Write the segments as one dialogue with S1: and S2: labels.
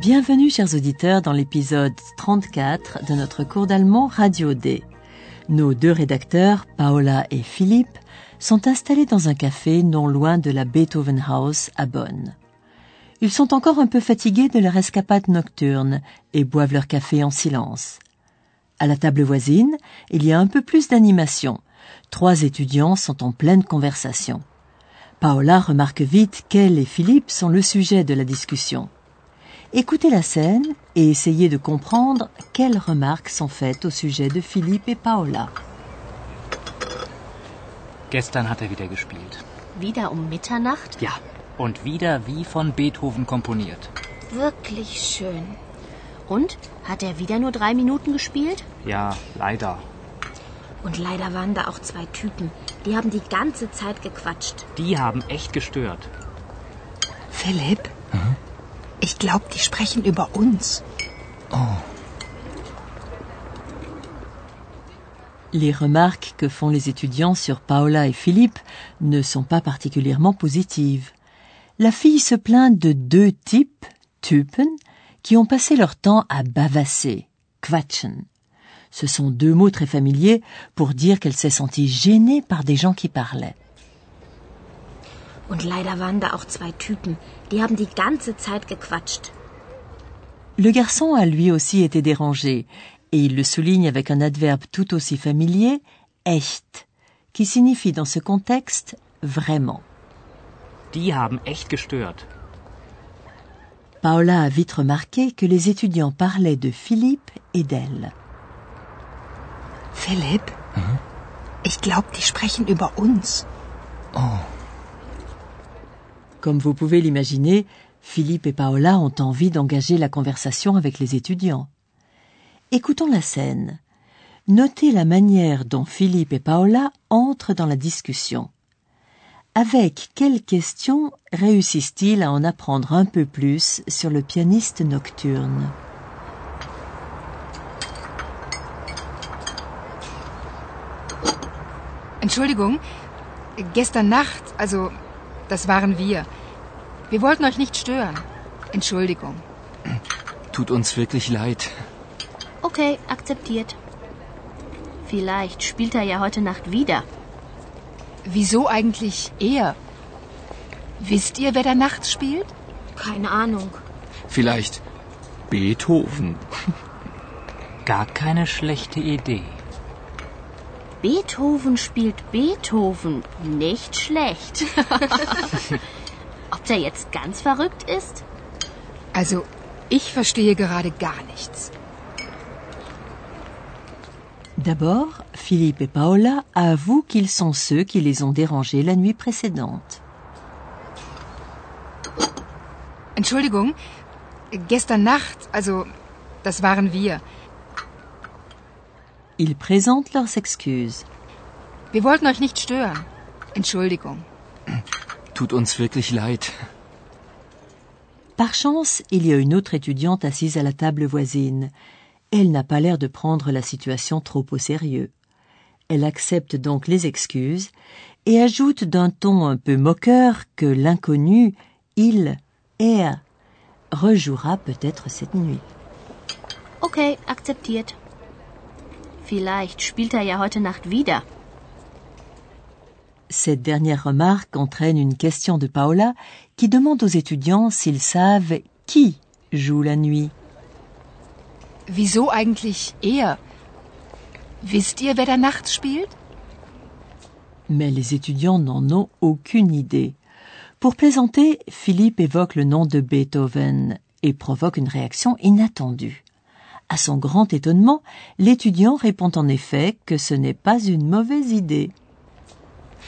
S1: Bienvenue chers auditeurs dans l'épisode 34 de notre cours d'allemand Radio D. Nos deux rédacteurs, Paola et Philippe, sont installés dans un café non loin de la Beethoven House à Bonn. Ils sont encore un peu fatigués de leur escapade nocturne et boivent leur café en silence. À la table voisine, il y a un peu plus d'animation. Trois étudiants sont en pleine conversation. Paola remarque vite qu'elle et Philippe sont le sujet de la discussion. Écoutez la scène et essayez de comprendre quelles remarques sont faites au sujet de Philippe et Paola.
S2: Gestern hat er wieder gespielt.
S3: Wieder um Mitternacht?
S2: Ja, und wieder wie von Beethoven komponiert.
S3: Wirklich schön. Und? Hat er wieder nur drei Minuten gespielt?
S2: Ja, leider.
S3: Und leider waren da auch zwei Typen. Die haben die ganze Zeit gequatscht.
S2: Die haben echt gestört.
S4: Philipp? Uns.
S1: Les remarques que font les étudiants sur Paola et Philippe ne sont pas particulièrement positives. La fille se plaint de deux types, Typen, qui ont passé leur temps à bavasser, quatschen. Ce sont deux mots très familiers pour dire qu'elle s'est sentie gênée par des gens qui parlaient.
S3: Und leider waren da auch zwei Typen. Die haben die ganze Zeit gequatscht.
S1: Le garçon a lui aussi été dérangé, et il le souligne avec un adverbe tout aussi familier, echt, qui signifie dans ce contexte vraiment.
S2: Die haben echt gestört.
S1: Paola a vite remarqué que les étudiants parlaient de Philippe et d'elle.
S4: Philipp? Ich glaube, die sprechen über uns.
S1: Comme vous pouvez l'imaginer, Philippe et Paola ont envie d'engager la conversation avec les étudiants. Écoutons la scène. Notez la manière dont Philippe et Paola entrent dans la discussion. Avec quelles questions réussissent-ils à en apprendre un peu plus sur le pianiste nocturne?
S5: Entschuldigung, gestern Nacht, also das waren wir. Wir wollten euch nicht stören. Entschuldigung.
S6: Tut uns wirklich leid.
S3: Okay, akzeptiert. Vielleicht spielt er ja heute Nacht wieder.
S5: Wieso eigentlich er? Wisst ihr, wer da nachts spielt?
S3: Keine Ahnung.
S6: Vielleicht Beethoven.
S2: Gar keine schlechte Idee.
S3: Beethoven spielt Beethoven. Nicht schlecht. Ob der jetzt ganz verrückt ist?
S5: Also, ich verstehe gerade gar nichts.
S1: D'abord, Philippe et Paola avouent qu'ils sont ceux qui les ont dérangés la nuit précédente.
S5: Entschuldigung, gestern Nacht, also das waren wir.
S1: Ils présentent leurs excuses.
S5: Wir wollten euch nicht stören. Entschuldigung.
S6: Tut uns wirklich leid.
S1: Par chance, il y a une autre étudiante assise à la table voisine. Elle n'a pas l'air de prendre la situation trop au sérieux. Elle accepte donc les excuses et ajoute d'un ton un peu moqueur que l'inconnu, il, er, rejouera peut-être cette nuit.
S3: Okay, akzeptiert. Vielleicht spielt er ja heute Nacht wieder.
S1: Cette dernière remarque entraîne une question de Paola qui demande aux étudiants s'ils savent qui joue la nuit.
S5: Wieso eigentlich er? Wisst ihr, wer da nachts spielt?
S1: Mais les étudiants n'en ont aucune idée. Pour plaisanter, Philippe évoque le nom de Beethoven et provoque une réaction inattendue. À son grand étonnement, l'étudiant répond en effet que ce n'est pas une mauvaise idée.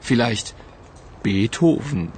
S6: Vielleicht Beethoven.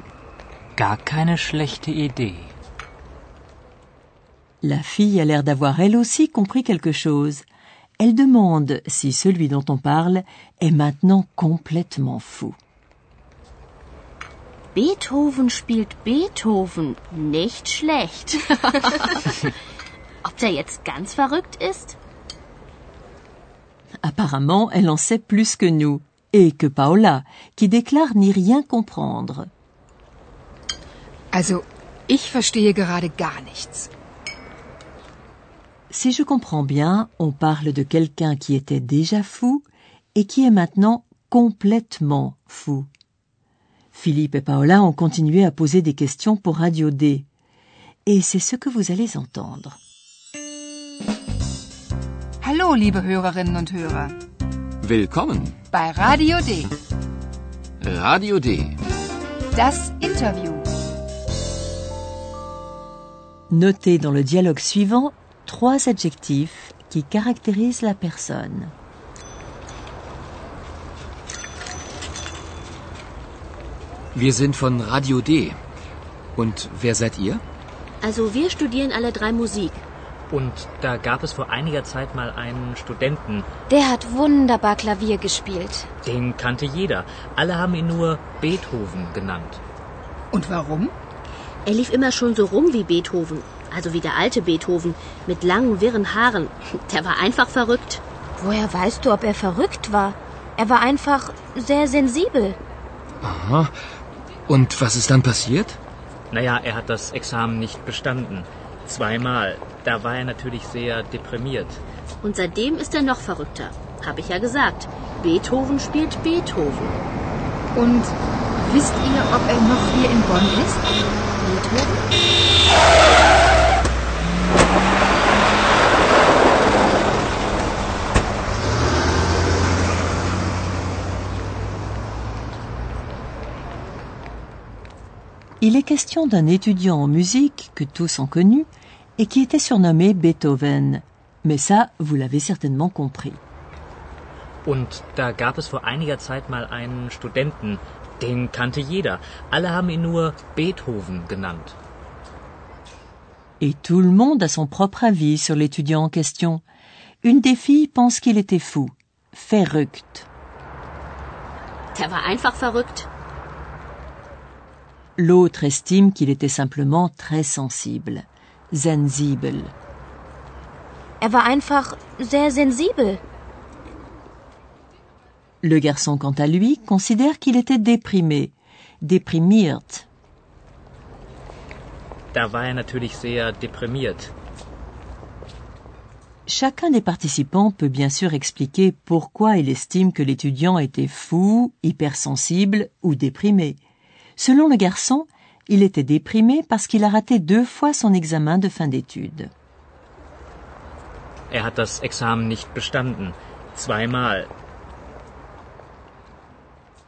S2: Gar keine schlechte Idee.
S1: La fille a l'air d'avoir elle aussi compris quelque chose. Elle demande si celui dont on parle est maintenant complètement fou.
S3: Beethoven spielt Beethoven. Nicht schlecht. Ob der jetzt ganz verrückt ist?
S1: Apparemment, elle en sait plus que nous, et que Paola, qui déclare n'y rien comprendre.
S5: Also, ich verstehe gerade gar nichts.
S1: Si je comprends bien, on parle de quelqu'un qui était déjà fou et qui est maintenant complètement fou. Philippe et Paola ont continué à poser des questions pour Radio D. Et c'est ce que vous allez entendre.
S5: Hallo, liebe Hörerinnen und Hörer.
S6: Willkommen.
S5: Bei Radio D.
S6: Radio D.
S5: Das Interview.
S1: Notez dans le dialogue suivant trois adjectifs qui caractérisent la personne.
S6: Wir sind von Radio D. Und wer seid ihr?
S3: Also wir studieren alle drei Musik.
S2: Und da gab es vor einiger Zeit mal einen Studenten,
S7: Der hat wunderbar Klavier gespielt.
S2: den kannte jeder. Alle haben ihn nur Beethoven genannt.
S5: Und warum?
S3: Er lief immer schon so rum wie Beethoven. Also wie der alte Beethoven. Mit langen, wirren Haaren. Der war einfach verrückt.
S7: Woher weißt du, ob er verrückt war? Er war einfach sehr sensibel.
S6: Aha. Und was ist dann passiert?
S2: Naja, er hat das Examen nicht bestanden. Zweimal. Da war er natürlich sehr deprimiert.
S3: Und seitdem ist er noch verrückter. Hab ich ja gesagt. Beethoven spielt Beethoven.
S5: Und wisst ihr, ob er noch hier in Bonn ist?
S3: Beethoven?
S1: Il est question d'un étudiant en musique que tous ont connu et qui était surnommé Beethoven. Mais ça, vous l'avez certainement compris.
S2: Und da gab es vor einiger Zeit mal einen Studenten, den kannte jeder. Alle haben ihn nur Beethoven genannt.
S1: Et tout le monde a son propre avis sur l'étudiant en question. Une des filles pense qu'il était fou, verrückt.
S3: Der war einfach verrückt.
S1: L'autre estime qu'il était simplement très sensible, sensibel.
S7: Er war einfach sehr sensibel.
S1: Le garçon, quant à lui, considère qu'il était déprimé, déprimiert.
S2: Da war er natürlich sehr deprimiert.
S1: Chacun des participants peut bien sûr expliquer pourquoi il estime que l'étudiant était fou, hypersensible ou déprimé. Selon le garçon, il était déprimé parce qu'il a raté deux fois son examen de fin d'études.
S2: Er hat das Examen nicht bestanden. Zweimal.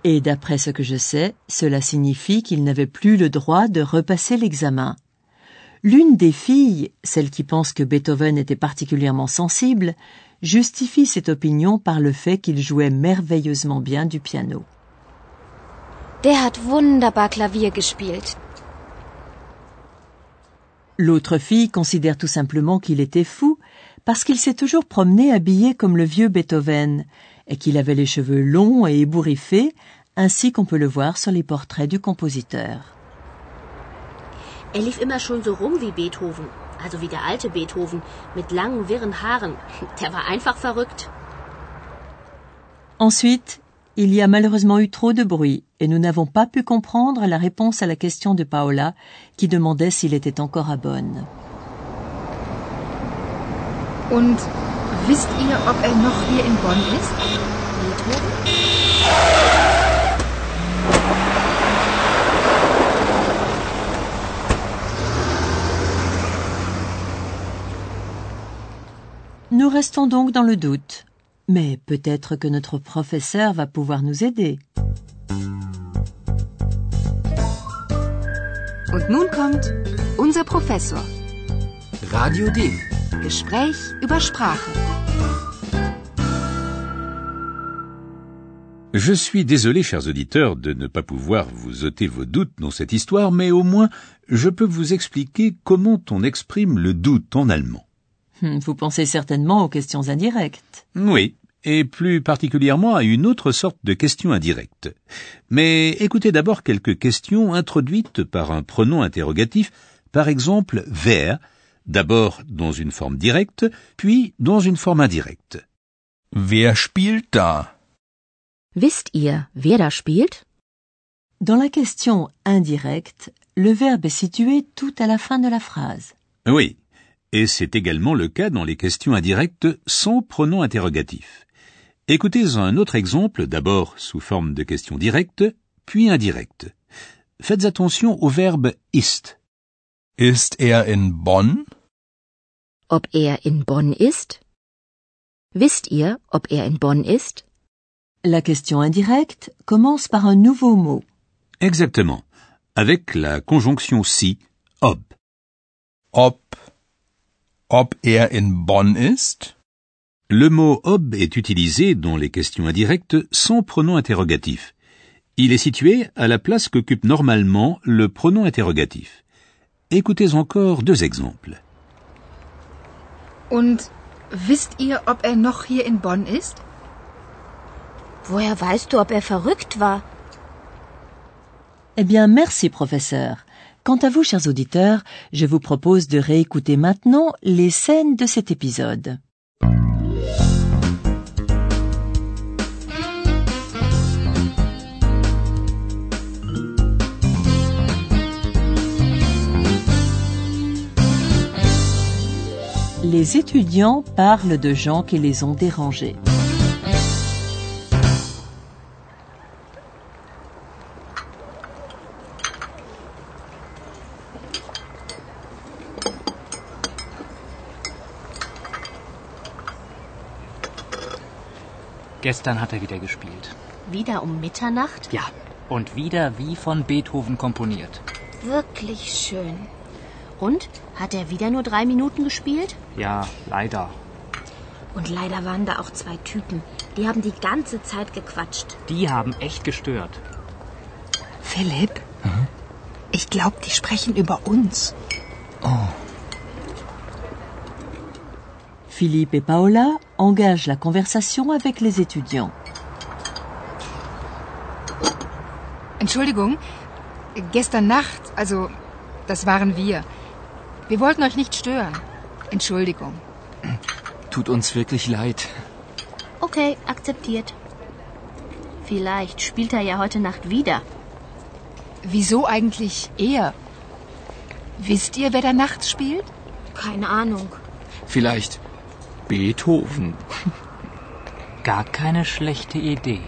S1: Et d'après ce que je sais, cela signifie qu'il n'avait plus le droit de repasser l'examen. L'une des filles, celle qui pense que Beethoven était particulièrement sensible, justifie cette opinion par le fait qu'il jouait merveilleusement bien du piano.
S7: Der hat wunderbar Klavier gespielt.
S1: L'autre fille considère tout simplement qu'il était fou parce qu'il s'est toujours promené habillé comme le vieux Beethoven et qu'il avait les cheveux longs et ébouriffés, ainsi qu'on peut le voir sur les portraits du compositeur.
S3: Er lief immer schon so rum wie Beethoven. Also wie der alte Beethoven. Mit langen, wirren Haaren. Der war einfach verrückt.
S1: Ensuite, il y a malheureusement eu trop de bruit et nous n'avons pas pu comprendre la réponse à la question de Paola qui demandait s'il était encore à Bonn.
S5: Und wisst ihr, ob er noch hier in Bonn ist?
S3: Beethoven?
S1: Nous restons donc dans le doute. Mais peut-être que notre professeur va pouvoir nous aider.
S5: Und nun kommt unser Professor.
S6: Radio D.
S5: Gespräch über Sprache.
S8: Je suis désolé, chers auditeurs, de ne pas pouvoir vous ôter vos doutes dans cette histoire, mais au moins je peux vous expliquer comment on exprime le doute en allemand.
S1: Hmm, Vous pensez certainement aux questions indirectes.
S8: Oui, et plus particulièrement à une autre sorte de question indirecte. Mais écoutez d'abord quelques questions introduites par un pronom interrogatif, par exemple wer, d'abord dans une forme directe, puis dans une forme indirecte.
S9: Wer spielt da?
S3: Wisst ihr, wer da spielt?
S1: Dans la question indirecte, le verbe est situé tout à la fin de la phrase.
S8: Oui, et c'est également le cas dans les questions indirectes sans pronom interrogatif. Écoutez un autre exemple, d'abord sous forme de question directe, puis indirecte. Faites attention au verbe ist.
S9: Ist er in Bonn?
S3: Ob er in Bonn ist? Wisst ihr, ob er in Bonn ist?
S1: La question indirecte commence par un nouveau mot.
S8: Exactement, avec la conjonction si, ob.
S9: Ob. Ob er in Bonn ist?
S8: Le mot ob est utilisé dans les questions indirectes sans pronom interrogatif. Il est situé à la place qu'occupe normalement le pronom interrogatif. Écoutez encore deux exemples.
S5: Und wisst ihr, ob er noch hier in Bonn ist?
S7: Woher weißt du, ob er verrückt war?
S1: Eh bien, merci, professeur. Quant à vous, chers auditeurs, je vous propose de réécouter maintenant les scènes de cet épisode. Les étudiants parlent de gens qui les ont dérangés.
S2: Gestern hat er wieder gespielt.
S3: Wieder um Mitternacht?
S2: Ja, und wieder wie von Beethoven komponiert.
S7: Wirklich schön.
S3: Und? Hat er wieder nur drei Minuten gespielt?
S2: Ja, leider.
S7: Und leider waren da auch zwei Typen. Die haben die ganze Zeit gequatscht.
S2: Die haben echt gestört.
S4: Philipp? Ich glaube, die sprechen über uns.
S1: Philippe et Paola engagent la conversation avec les étudiants.
S5: Entschuldigung, gestern Nacht, also das waren wir. Wir wollten euch nicht stören. Entschuldigung.
S6: Tut uns wirklich leid.
S3: Okay, akzeptiert. Vielleicht spielt er ja heute Nacht wieder.
S5: Wieso eigentlich er? Wisst ihr, wer da nachts spielt?
S7: Keine Ahnung.
S6: Vielleicht Beethoven.
S2: Gar keine schlechte Idee.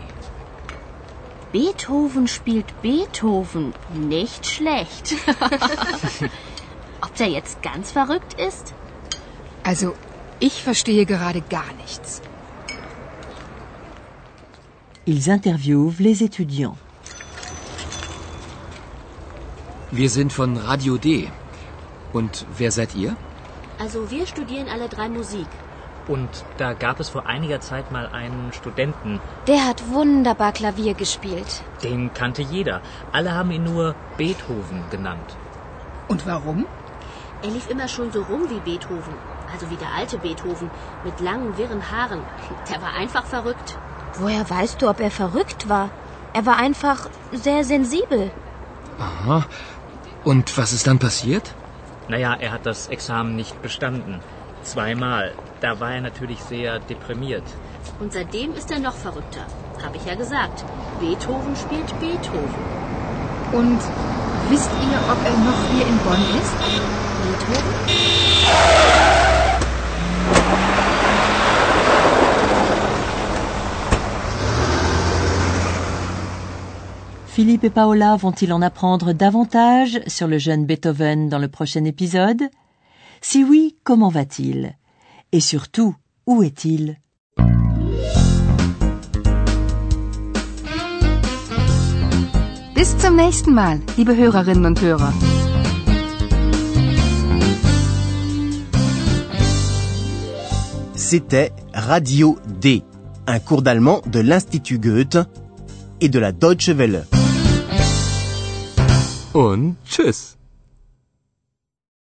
S3: Beethoven spielt Beethoven. Nicht schlecht. Ob der jetzt ganz verrückt ist?
S5: Also, ich verstehe gerade gar nichts.
S1: Ils interviewent les étudiants.
S6: Wir sind von Radio D. Und wer seid ihr?
S3: Also wir studieren alle drei Musik.
S2: Und da gab es vor einiger Zeit mal einen Studenten,
S7: Der hat wunderbar Klavier gespielt.
S2: den kannte jeder. Alle haben ihn nur Beethoven genannt.
S5: Und warum?
S3: Er lief immer schon so rum wie Beethoven. Also wie der alte Beethoven. Mit langen, wirren Haaren. Der war einfach verrückt.
S7: Woher weißt du, ob er verrückt war? Er war einfach sehr sensibel.
S6: Aha. Und was ist dann passiert?
S2: Naja, er hat das Examen nicht bestanden. Zweimal. Da war er natürlich sehr deprimiert.
S3: Und seitdem ist er noch verrückter. Hab ich ja gesagt. Beethoven spielt Beethoven.
S5: Und wisst ihr, ob er noch hier in Bonn ist?
S3: Beethoven?
S1: Philippe et Paola vont-ils en apprendre davantage sur le jeune Beethoven dans le prochain épisode Si oui, comment va-t-il Et surtout, où est-il?
S5: Bis zum nächsten Mal, liebe Hörerinnen und Hörer.
S10: C'était Radio D, un cours d'allemand de l'Institut Goethe et de la Deutsche Welle.
S6: Und tschüss.